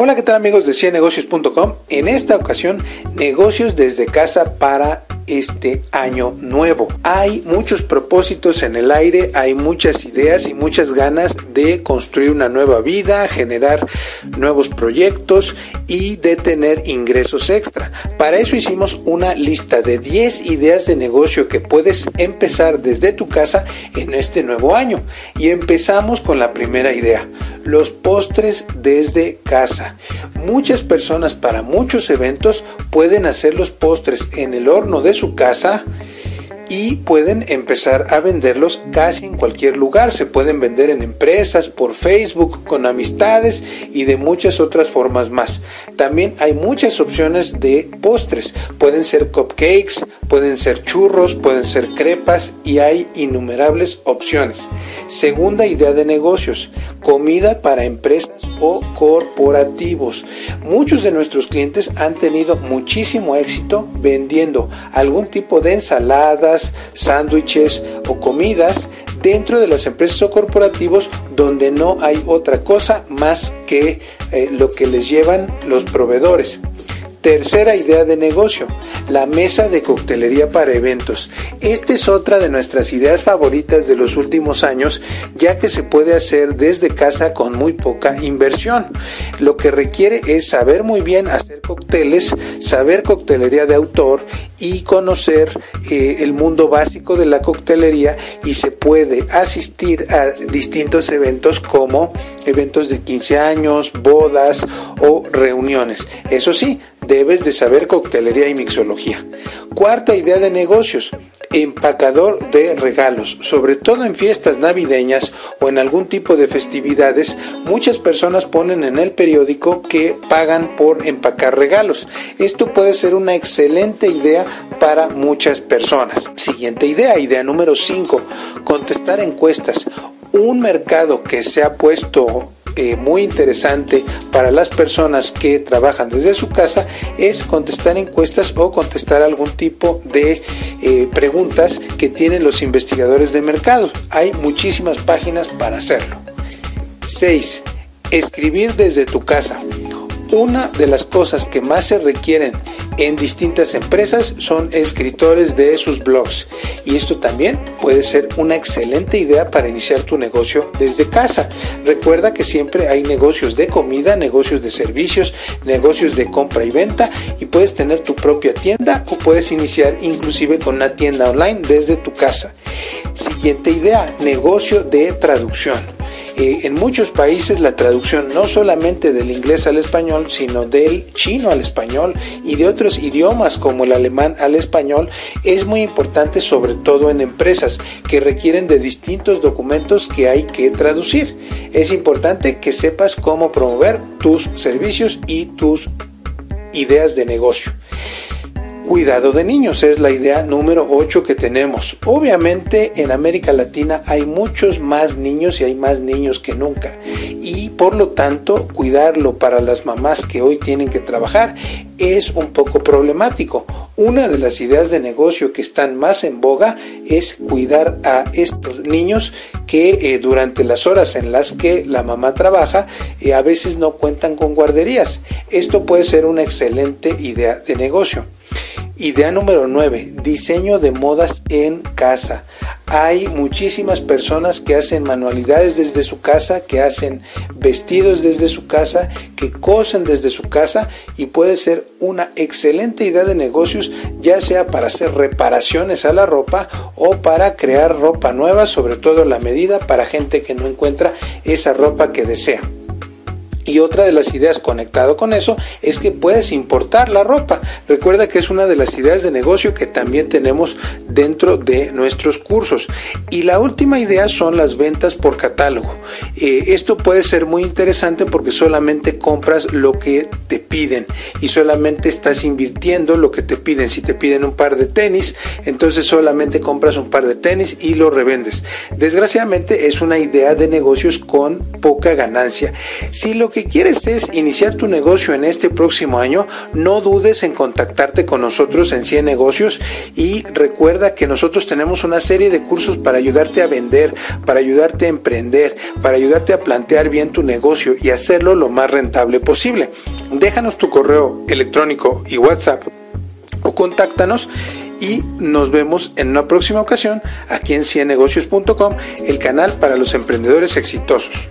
Hola, ¿qué tal amigos de ciennegocios.com? En esta ocasión, negocios desde casa para este año nuevo. Hay muchos propósitos en el aire, hay muchas ideas y muchas ganas de construir una nueva vida, generar nuevos proyectos y de tener ingresos extra. Para eso hicimos una lista de 10 ideas de negocio que puedes empezar desde tu casa en este nuevo año. Y empezamos con la primera idea, los postres desde casa. Muchas personas para muchos eventos pueden hacer los postres en el horno de su casa y pueden empezar a venderlos casi en cualquier lugar. Se pueden vender en empresas, por Facebook, con amistades y de muchas otras formas más. También hay muchas opciones de postres. Pueden ser cupcakes, pueden ser churros, pueden ser crepas y hay innumerables opciones. Segunda idea de negocios, comida para empresas o corporativos. Muchos de nuestros clientes han tenido muchísimo éxito vendiendo algún tipo de ensaladas, sándwiches o comidas dentro de las empresas o corporativos donde no hay otra cosa más que eh, lo que les llevan los proveedores. Tercera idea de negocio, la mesa de coctelería para eventos. Esta es otra de nuestras ideas favoritas de los últimos años, ya que se puede hacer desde casa con muy poca inversión. Lo que requiere es saber muy bien hacer cócteles, saber coctelería de autor y conocer eh, el mundo básico de la coctelería y se puede asistir a distintos eventos como eventos de 15 años, bodas o reuniones. Eso sí, debes de saber coctelería y mixología. Cuarta idea de negocios, empacador de regalos, sobre todo en fiestas navideñas o en algún tipo de festividades, muchas personas ponen en el periódico que pagan por empacar regalos. Esto puede ser una excelente idea para muchas personas. Siguiente idea, idea número 5, contestar encuestas. Un mercado que se ha puesto muy interesante para las personas que trabajan desde su casa es contestar encuestas o contestar algún tipo de eh, preguntas que tienen los investigadores de mercado. Hay muchísimas páginas para hacerlo. 6. Escribir desde tu casa. Una de las cosas que más se requieren en distintas empresas son escritores de sus blogs y esto también puede ser una excelente idea para iniciar tu negocio desde casa. Recuerda que siempre hay negocios de comida, negocios de servicios, negocios de compra y venta y puedes tener tu propia tienda o puedes iniciar inclusive con una tienda online desde tu casa. Siguiente idea, negocio de traducción en muchos países la traducción no solamente del inglés al español, sino del chino al español y de otros idiomas como el alemán al español es muy importante sobre todo en empresas que requieren de distintos documentos que hay que traducir. Es importante que sepas cómo promover tus servicios y tus ideas de negocio. Cuidado de niños es la idea número 8 que tenemos. Obviamente en América Latina hay muchos más niños y hay más niños que nunca. Y por lo tanto cuidarlo para las mamás que hoy tienen que trabajar es un poco problemático. Una de las ideas de negocio que están más en boga es cuidar a estos niños que eh, durante las horas en las que la mamá trabaja eh, a veces no cuentan con guarderías. Esto puede ser una excelente idea de negocio. Idea número 9. Diseño de modas en casa. Hay muchísimas personas que hacen manualidades desde su casa, que hacen vestidos desde su casa, que cosen desde su casa y puede ser una excelente idea de negocios, ya sea para hacer reparaciones a la ropa o para crear ropa nueva, sobre todo la medida para gente que no encuentra esa ropa que desea. Y otra de las ideas conectado con eso es que puedes importar la ropa. Recuerda que es una de las ideas de negocio que también tenemos dentro de nuestros cursos. Y la última idea son las ventas por catálogo. Eh, esto puede ser muy interesante porque solamente compras lo que te piden y solamente estás invirtiendo lo que te piden. Si te piden un par de tenis, entonces solamente compras un par de tenis y lo revendes. Desgraciadamente es una idea de negocios con poca ganancia. Si lo que que quieres es iniciar tu negocio en este próximo año, no dudes en contactarte con nosotros en 100 negocios y recuerda que nosotros tenemos una serie de cursos para ayudarte a vender, para ayudarte a emprender, para ayudarte a plantear bien tu negocio y hacerlo lo más rentable posible. Déjanos tu correo electrónico y WhatsApp o contáctanos y nos vemos en una próxima ocasión aquí en ciennegocios.com, el canal para los emprendedores exitosos.